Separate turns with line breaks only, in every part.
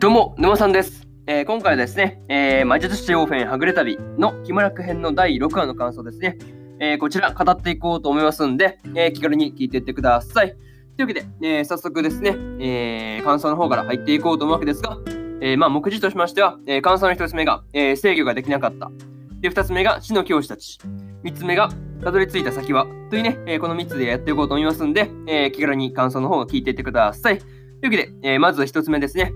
どうも、沼さんです。えー今回はですね、えー、魔術師オーフェンはぐれ旅の気ま楽編の第6話の感想ですね。えーこちら語っていこうと思いますんで、え気軽に聞いていってください。というわけで、え早速ですね、え感想の方から入っていこうと思うわけですが、えまあ、目次としましては、え感想の1つ目が、え制御ができなかった。で、2つ目が死の教師たち。3つ目が、たどり着いた先は。というね、えこの3つでやっていこうと思いますんで、え気軽に感想の方を聞いていってください。というわけで、えまず1つ目ですね。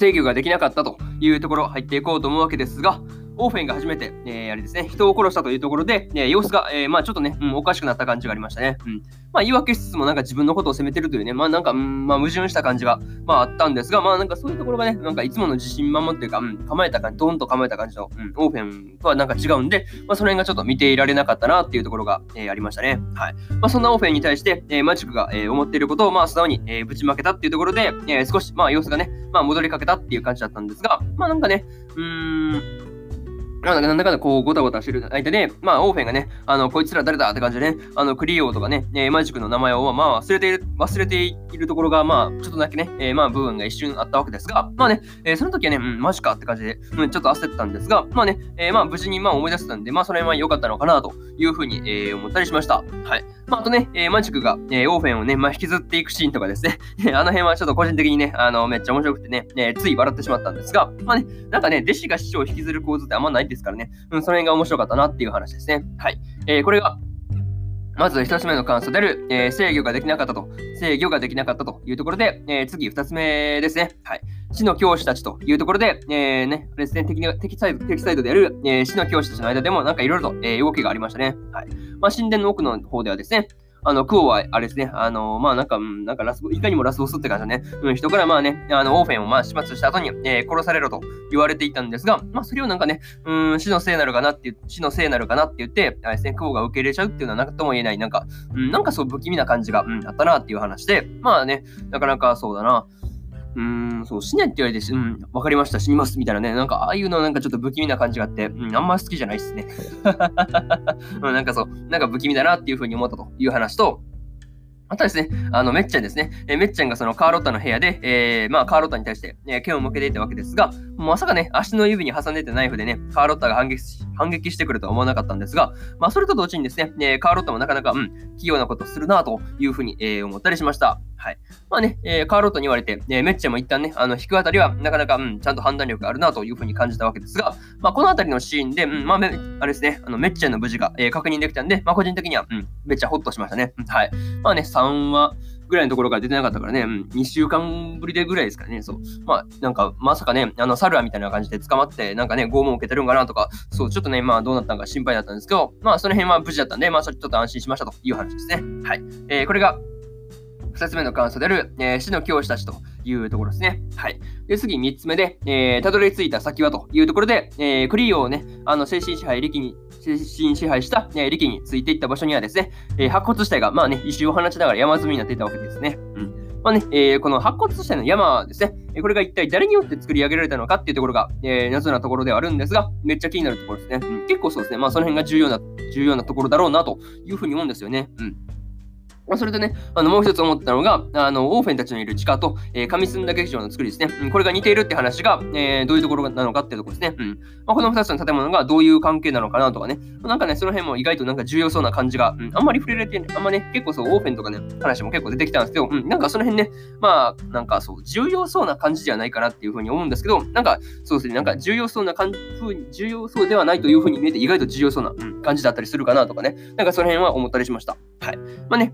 制御ができなかったというところ入っていこうと思うわけですが、オーフェンが初めて、えーあれですね、人を殺したというところで、えー様子が、えーまあちょっとね、うん、おかしくなった感じがありましたね。うん。まあ言い訳しつつもなんか自分のことを責めてるというね、まあなんか、うん、まあ矛盾した感じが、まああったんですが、まあなんかそういうところがね、なんかいつもの自信満々っていうか、うん、構えた感じ、ドンと構えた感じの、うん、オーフェンとはなんか違うんで、まあその辺がちょっと見ていられなかったなっていうところが、えーありましたね。はい。まあそんなオーフェンに対して、えーマジックが、えー思っていることを、まあ素直に、えーぶちまけたっていうところで、えー少し、まあ様子がね、まあ戻りかけたっていう感じだったんですが、まあなんかね、うーん、まあなんだかんだこう、ごたごたしてる間で、まあ、オーフェンがね、あの、こいつら誰だって感じでね、あの、クリオーとかね、えーマジックの名前を、まあ、忘れている、忘れているところが、まあ、ちょっとだけね、えーまあ、部分が一瞬あったわけですが、まあね、えーその時はね、うん、マジかって感じで、うん、ちょっと焦ったんですが、まあね、えーまあ、無事に、まあ、思い出せたんで、まあ、それは良かったのかな、というふうに、えー思ったりしました。はい。まあ、あとね、えーマジックが、えーオーフェンをね、まあ、引きずっていくシーンとかですね、あの辺はちょっと個人的にね、あの、めっちゃ面白くてね、えーつい笑ってしまったんですが、まあね、なんかね、弟子が師匠を引きずる構図ってあんまないですからね、うん、その辺が面白かったなっていう話ですね。はい。えこれが、まず一つ目の感想である、えー制御ができなかったと、制御ができなかったというところで、えー次二つ目ですね。はい。死の教師たちというところで、えー、ね、あれですね、敵の敵サイド、敵サイドである、えー死の教師たちの間でもなんかいろいろと、え動きがありましたね。はい。まあ、神殿の奥の方ではですね、あの、クオは、あれですね、あの、まあ、なんか、うんなんかラスボ、いかにもラスボスって感じだね。うん、人からまあね、あの、オーフェンをまあ、始末した後に、えー殺されろと言われていたんですが、まあ、それをなんかね、うん、死のせいなるかなって、死のせいなるかなって言って、あれですね、クオが受け入れちゃうっていうのはなんとも言えない、なんか、うん、なんかそう不気味な感じが、うん、あったなっていう話で、まあね、なかなかそうだな。うーん、そう、死ねって言われてし、うん、わかりました、死にます、みたいなね、なんか、ああいうのなんかちょっと不気味な感じがあって、うん、あんま好きじゃないっすね。うん、なんかそう、なんか不気味だなっていうふうに思ったという話と、あとですね、あの、めっちゃんですね。えーめっちゃんがそのカーロッタの部屋で、えーまあ、カーロッタに対して、えー剣を向けていたわけですが、まさかね、足の指に挟んでいたナイフでね、カーロッタが反撃し反撃してくるとは思わなかったんですが、まあ、それと同時にですね、えーカーロッタもなかなか、うん、器用なことするなというふうに、えー思ったりしました。はい。まあね、えーカーロッタに言われて、えーめっちゃんも一旦ね、あの、引くあたりは、なかなか、うん、ちゃんと判断力があるなというふうに感じたわけですが、まあ、このあたりのシーンで、うん、まあ、めあれですね、あの、めっちゃんの無事が、えー確認できたんで、まあ、個人的には、うん、めっちゃホッとしましたね。はい。まあね、3話、ぐらいのところから出てなかったからね、うん、2週間ぶりでぐらいですかね、そう。まあ、なんか、まさかね、あの、サルアみたいな感じで捕まって、なんかね、拷問を受けてるんかなとか、そう、ちょっとね、まあ、どうなったのか心配だったんですけど、まあ、その辺は無事だったんで、まあ、ちょっと安心しましたという話ですね。はい。えー、これが、2つ目の感想である、えー死の教師たちというところですね。はい。で、次3つ目で、えーたどり着いた先はというところで、えークリオをね、あの、精神支配、力に、精神支配した、えー力についていった場所にはですね、えー白骨死体が、まあね、石を放ちながら山積みになっていたわけですね。うん。まあね、えーこの白骨死体の山ですね、えこれが一体誰によって作り上げられたのかっていうところが、えー謎なところではあるんですが、めっちゃ気になるところですね。うん、結構そうですね、まあその辺が重要な、重要なところだろうなというふうに思うんですよね。うん。それでね、あのもう一つ思ったのが、あのオーフェンたちのいる地下と、えー上澄田劇場の作りですね、これが似ているって話が、えーどういうところなのかっていうところですね。うんまあ、この二つの建物がどういう関係なのかなとかね、なんかね、その辺も意外となんか重要そうな感じが、うん、あんまり触れられて、あんまね、結構そう、オーフェンとかね、話も結構出てきたんですけど、うん、なんかその辺ね、まあ、なんかそう、重要そうな感じではないかなっていうふうに思うんですけど、なんか、そうですね、なんか重要そうな感じ、重要そうではないというふうに見えて、意外と重要そうな、うん、感じだったりするかなとかね、なんかその辺は思ったりしました。はい。まあね、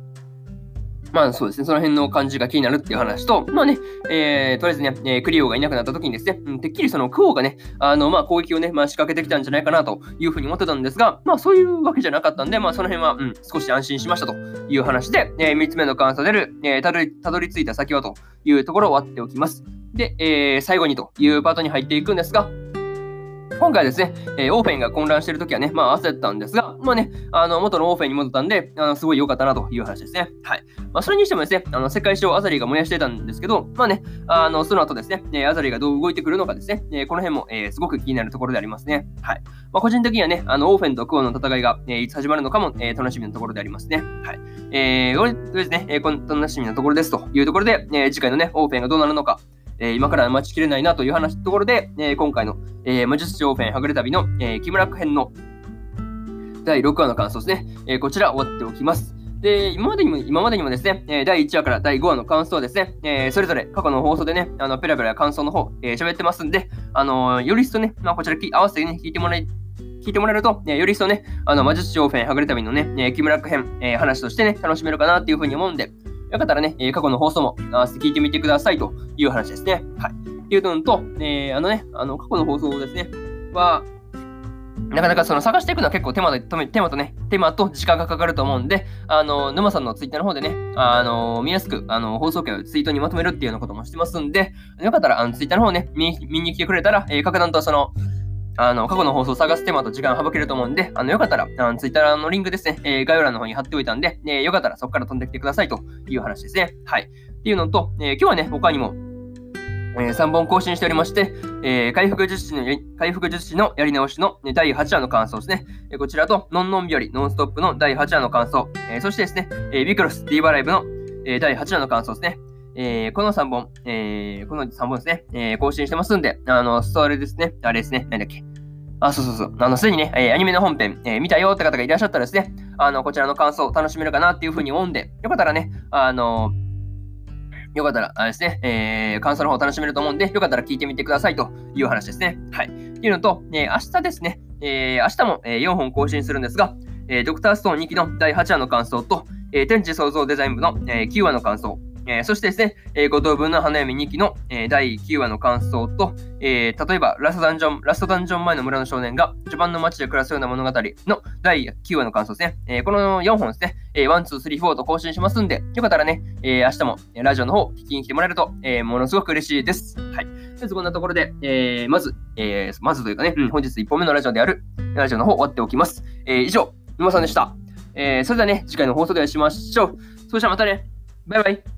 まあそうですね、その辺の感じが気になるっていう話と、まあね、えー、とりあえずね、えークリオがいなくなった時にですね、うん、てっきりそのクオがね、あの、まあ攻撃をね、まあ仕掛けてきたんじゃないかなというふうに思ってたんですが、まあそういうわけじゃなかったんで、まあその辺は、うん、少し安心しましたという話で、えー、3つ目の感想でる、えーたどり、たどり着いた先はというところを終わっておきます。で、えー最後にというパートに入っていくんですが、今回ですね、えーオーフェンが混乱してるときはね、まあ焦ったんですが、まあね、あの、元のオーフェンに戻ったんで、あのすごい良かったなという話ですね。はい。まあ、それにしてもですね、あの、世界史をアザリーが燃やしてたんですけど、まあね、あの、その後ですね、えアザリーがどう動いてくるのかですね、えこの辺も、えーすごく気になるところでありますね。はい。まあ、個人的にはね、あの、オーフェンとクオの戦いが、えーいつ始まるのかも、えー楽しみなところでありますね。はい。えー、とりあえずね、えーこの楽しみなところですというところで、えー次回のね、オーフェンがどうなるのか、えー、今から待ちきれないなという話ところで、えー、今回の、えー、魔術師オフェンはぐれ旅の、えー、木村編の第6話の感想ですね、えー、こちら終わっておきます。で、今までにも、今までにもですね、え第1話から第5話の感想ですね、えー、それぞれ過去の放送でね、あの、ペラペラ感想の方、えー、喋ってますんで、あの、より一層ね、まあ、こちら合わせてね、聞いてもらい、聞いてもらえると、えより一層ね、あの、魔術師オフェンはぐれ旅のね、え木村区編、え話としてね、楽しめるかなっていうふうに思うんで、よかったらね、過去の放送も合わせて聞いてみてくださいという話ですね。はい。っていうのと、えあのね、あの、過去の放送ですね、は、なかなかその探していくのは結構手間で手間とね、手間と時間がかかると思うんで、あの、沼さんのツイッターの方でね、あの、見やすく、あの、放送回をツイートにまとめるっていうようなこともしてますんで、よかったら、あの、ツイッターの方ね、見見に来てくれたら、えー、格段とその、あの、過去の放送を探す手間と時間省けると思うんで、あの、よかったら、あのツイッターのリンクですね、えー、概要欄の方に貼っておいたんで、えー、よかったらそこから飛んできてくださいという話ですね。はい。っていうのと、えー、今日はね、他にも、えー、3本更新しておりまして、えー、回復術師の回復術師のやり直しの第8話の感想ですね。えー、こちらと、ノンノン日和ノンストップの第8話の感想、えー、そしてですね、えー、ビクロスディーバライブの、えー、第8話の感想ですね。えー、この3本、えー、この3本ですね、えー、更新してますんで、あの、それですね、あれですね、なんだっけ。あ、そうそうそう。あの、すでにね、えー、アニメの本編、えー、見たよって方がいらっしゃったらですね、あの、こちらの感想を楽しめるかなっていうふうに思うんで、よかったらね、あのよかったら、あれですね、えー、感想の方楽しめると思うんで、よかったら聞いてみてくださいという話ですね。はい。っていうのと、えー、明日ですね、えー、明日も、えー、4本更新するんですが、えー、ドクターストーン2期の第8話の感想と、えー、天地創造デザイン部の、えー、9話の感想、えー、そしてですね、えー、五等分の花嫁2期の、えー、第9話の感想と、えー、例えばラストダンジョン、ラストダンジョン前の村の少年が序盤の街で暮らすような物語の第9話の感想ですね。えー、この4本ですね、えー、1、2、3、4と更新しますんで、よかったらね、えー、明日もラジオの方聞きに来てもらえると、えー、ものすごく嬉しいです。はい。でこんなところで、えー、まず、えー、まずというかね、うん、本日1本目のラジオである、ラジオの方終わっておきます。えー、以上、沼さんでした。えー、それではね、次回の放送でお会いしましょう。それじゃあまたね。バイバイ。